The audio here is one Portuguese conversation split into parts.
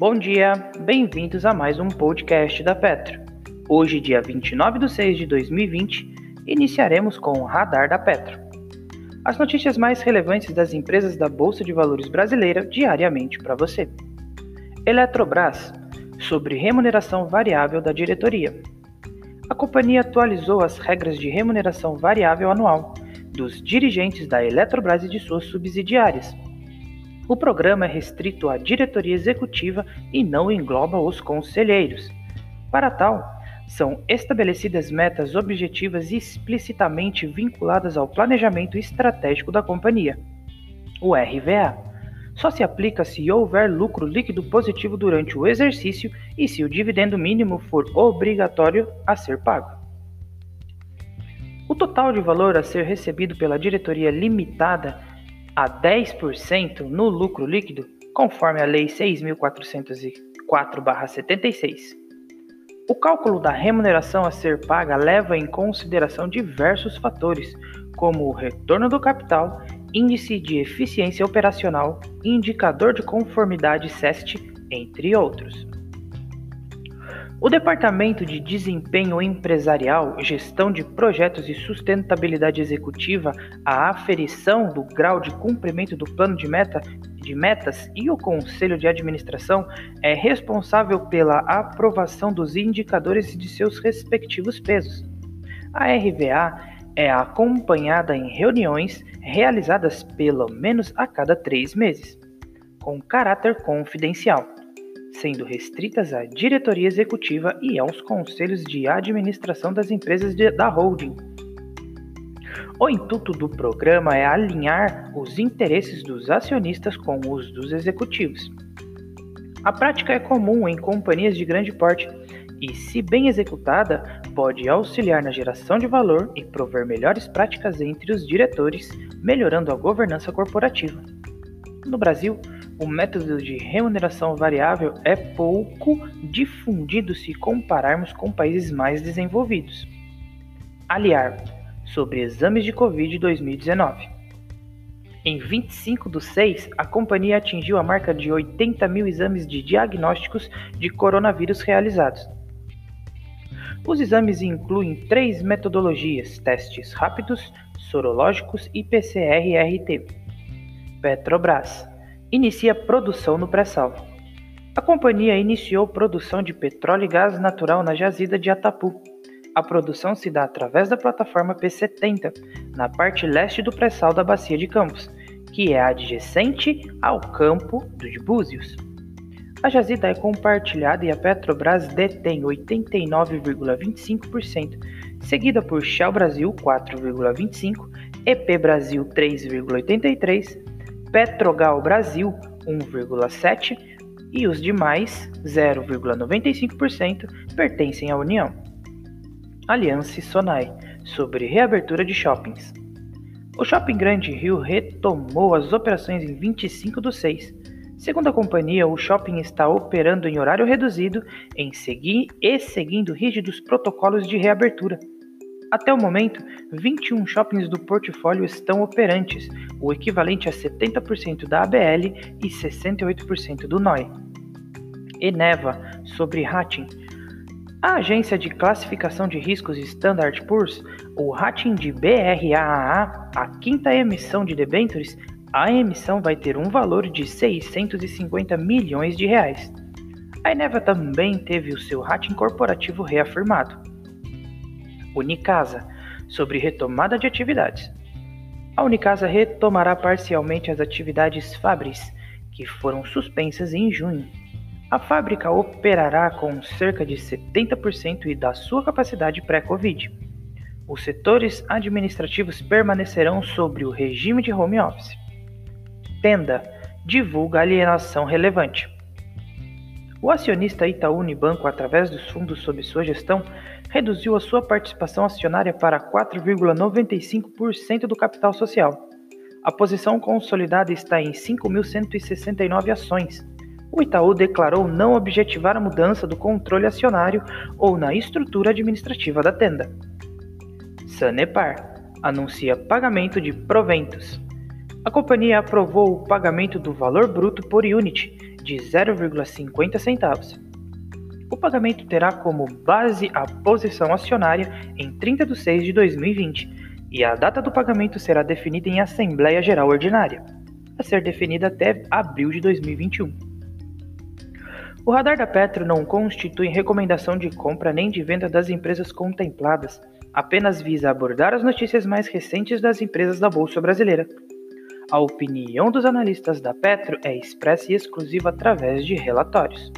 Bom dia, bem-vindos a mais um podcast da Petro. Hoje, dia 29 de 6 de 2020, iniciaremos com o Radar da Petro. As notícias mais relevantes das empresas da Bolsa de Valores brasileira diariamente para você. Eletrobras, sobre remuneração variável da diretoria. A companhia atualizou as regras de remuneração variável anual dos dirigentes da Eletrobras e de suas subsidiárias. O programa é restrito à diretoria executiva e não engloba os conselheiros. Para tal, são estabelecidas metas objetivas explicitamente vinculadas ao planejamento estratégico da companhia. O RVA só se aplica se houver lucro líquido positivo durante o exercício e se o dividendo mínimo for obrigatório a ser pago. O total de valor a ser recebido pela diretoria limitada a 10% no lucro líquido, conforme a Lei 6.404-76. O cálculo da remuneração a ser paga leva em consideração diversos fatores, como o retorno do capital, índice de eficiência operacional, indicador de conformidade SEST, entre outros. O Departamento de Desempenho Empresarial, Gestão de Projetos e Sustentabilidade Executiva, a aferição do grau de cumprimento do plano de, meta, de metas e o Conselho de Administração é responsável pela aprovação dos indicadores de seus respectivos pesos. A RVA é acompanhada em reuniões realizadas pelo menos a cada três meses, com caráter confidencial sendo restritas à diretoria executiva e aos conselhos de administração das empresas de, da holding. O intuito do programa é alinhar os interesses dos acionistas com os dos executivos. A prática é comum em companhias de grande porte e, se bem executada, pode auxiliar na geração de valor e prover melhores práticas entre os diretores, melhorando a governança corporativa. No Brasil, o método de remuneração variável é pouco difundido se compararmos com países mais desenvolvidos. Aliar sobre exames de Covid 2019. Em 25 do 6, a companhia atingiu a marca de 80 mil exames de diagnósticos de coronavírus realizados. Os exames incluem três metodologias: testes rápidos, sorológicos e PCR-RT. Petrobras inicia produção no pré-sal. A companhia iniciou produção de petróleo e gás natural na jazida de Atapu. A produção se dá através da plataforma P70, na parte leste do pré-sal da Bacia de Campos, que é adjacente ao campo de Búzios. A jazida é compartilhada e a Petrobras detém 89,25%, seguida por Shell Brasil 4,25%, EP Brasil 3,83%, Petrogal Brasil 1,7% e os demais 0,95% pertencem à União. Aliança Sonai sobre reabertura de shoppings. O Shopping Grande Rio retomou as operações em 25 do 6. Segundo a companhia, o shopping está operando em horário reduzido em seguir e seguindo rígidos protocolos de reabertura. Até o momento, 21 shoppings do portfólio estão operantes, o equivalente a 70% da ABL e 68% do NOI. Eneva, sobre rating. A agência de classificação de riscos Standard Poor's, o rating de BRAA, a quinta emissão de debêntures, a emissão vai ter um valor de 650 milhões de reais. A Eneva também teve o seu rating corporativo reafirmado. Unicasa, sobre retomada de atividades. A Unicasa retomará parcialmente as atividades Fabris, que foram suspensas em junho. A fábrica operará com cerca de 70% da sua capacidade pré-Covid. Os setores administrativos permanecerão sobre o regime de home office. Tenda divulga alienação relevante. O acionista Itaú Unibanco, através dos fundos sob sua gestão, reduziu a sua participação acionária para 4,95% do capital social. A posição consolidada está em 5.169 ações. O Itaú declarou não objetivar a mudança do controle acionário ou na estrutura administrativa da tenda. Sanepar anuncia pagamento de proventos. A companhia aprovou o pagamento do valor bruto por unit de 0,50 centavos. O pagamento terá como base a posição acionária em 30 de 6 de 2020 e a data do pagamento será definida em Assembleia Geral Ordinária, a ser definida até abril de 2021. O radar da Petro não constitui recomendação de compra nem de venda das empresas contempladas, apenas visa abordar as notícias mais recentes das empresas da Bolsa Brasileira. A opinião dos analistas da Petro é expressa e exclusiva através de relatórios.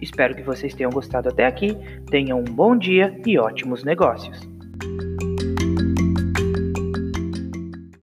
Espero que vocês tenham gostado até aqui, tenham um bom dia e ótimos negócios.